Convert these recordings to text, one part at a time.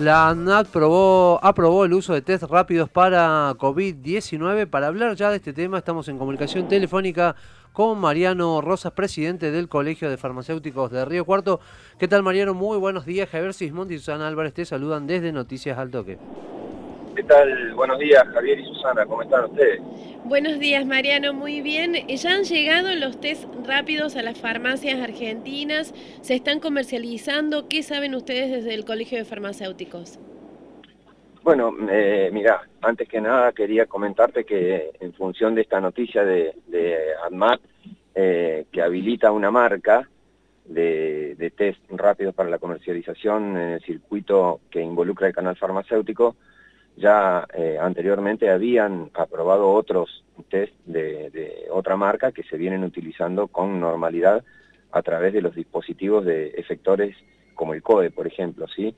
La ANAT probó, aprobó el uso de test rápidos para COVID-19. Para hablar ya de este tema estamos en comunicación telefónica con Mariano Rosas, presidente del Colegio de Farmacéuticos de Río Cuarto. ¿Qué tal Mariano? Muy buenos días. Javier Sismondi y Susana Álvarez te saludan desde Noticias al Toque. ¿Qué tal? Buenos días Javier y Susana, ¿cómo están ustedes? Buenos días, Mariano. Muy bien. Ya han llegado los test rápidos a las farmacias argentinas. ¿Se están comercializando? ¿Qué saben ustedes desde el Colegio de Farmacéuticos? Bueno, eh, mira, antes que nada quería comentarte que en función de esta noticia de, de ADMAT, eh, que habilita una marca de, de test rápidos para la comercialización en el circuito que involucra el canal farmacéutico, ya eh, anteriormente habían aprobado otros test de, otra marca que se vienen utilizando con normalidad a través de los dispositivos de efectores como el CODE, por ejemplo, ¿sí?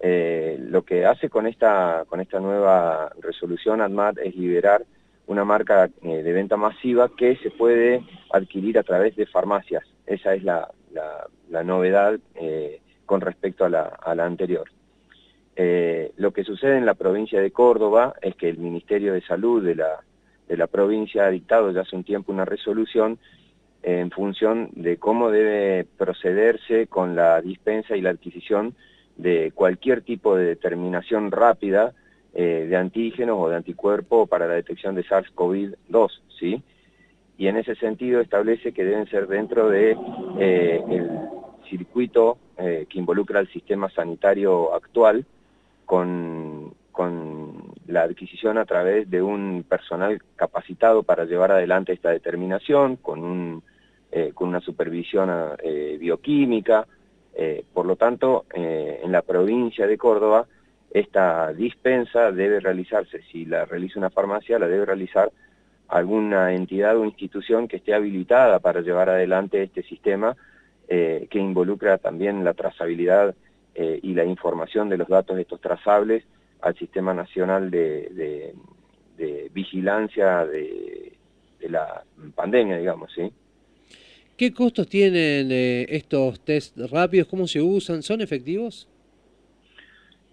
Eh, lo que hace con esta, con esta nueva resolución ADMAT es liberar una marca eh, de venta masiva que se puede adquirir a través de farmacias. Esa es la, la, novedad con respecto a la, a la anterior. Eh, lo que sucede en la provincia de Córdoba es que el Ministerio de Salud de la, de la provincia ha dictado ya hace un tiempo una resolución en función de cómo debe procederse con la dispensa y la adquisición de cualquier tipo de determinación rápida eh, de antígenos o de anticuerpo para la detección de SARS-CoV-2, ¿sí? Y en ese sentido establece que deben ser dentro de eh, circuito que involucra el sistema sanitario actual, con, la adquisición a través de un personal capacitado para llevar adelante esta determinación, con, eh, una supervisión eh, bioquímica. Eh, por lo tanto, en la provincia de Córdoba, esta dispensa debe realizarse, si la realiza una farmacia, la debe realizar alguna entidad o institución que esté habilitada para llevar adelante este sistema que involucra también la trazabilidad eh, y la información de los datos de estos trazables al Sistema Nacional de, Vigilancia de, la Pandemia, digamos, ¿sí? ¿Qué costos tienen eh, estos test rápidos? ¿Cómo se usan? ¿Son efectivos?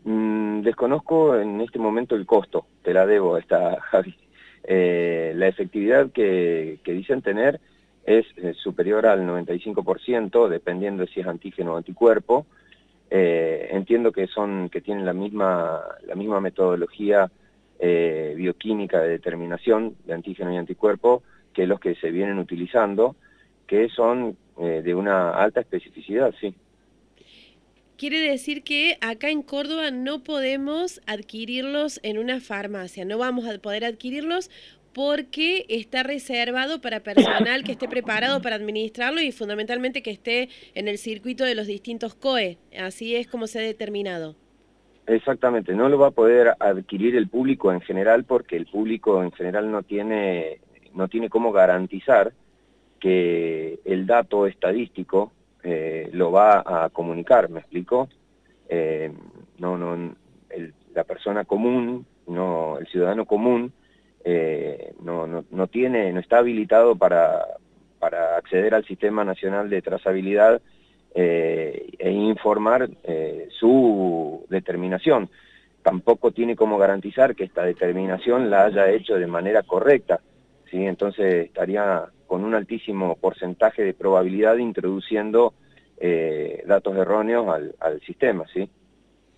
Mm, desconozco en este momento el costo, te la debo esta Javi. Eh, la efectividad que, que, dicen tener es superior al 95%, dependiendo de si es antígeno o anticuerpo, eh, entiendo que son que tienen la misma la misma metodología eh, bioquímica de determinación de antígeno y anticuerpo que los que se vienen utilizando, que son eh, de una alta especificidad, sí. Quiere decir que acá en Córdoba no podemos adquirirlos en una farmacia, no vamos a poder adquirirlos porque está reservado para personal que esté preparado para administrarlo y fundamentalmente que esté en el circuito de los distintos COE. Así es como se ha determinado. Exactamente, no lo va a poder adquirir el público en general porque el público en general no tiene, no tiene cómo garantizar que el dato estadístico eh, lo va a comunicar, ¿me explico? Eh, no, no, la persona común, no, el ciudadano común, no, tiene, no está habilitado para, para acceder al Sistema Nacional de Trazabilidad eh, e informar eh, su determinación. Tampoco tiene como garantizar que esta determinación la haya hecho de manera correcta. ¿sí? Entonces estaría con un altísimo porcentaje de probabilidad introduciendo datos erróneos al, al sistema. ¿sí?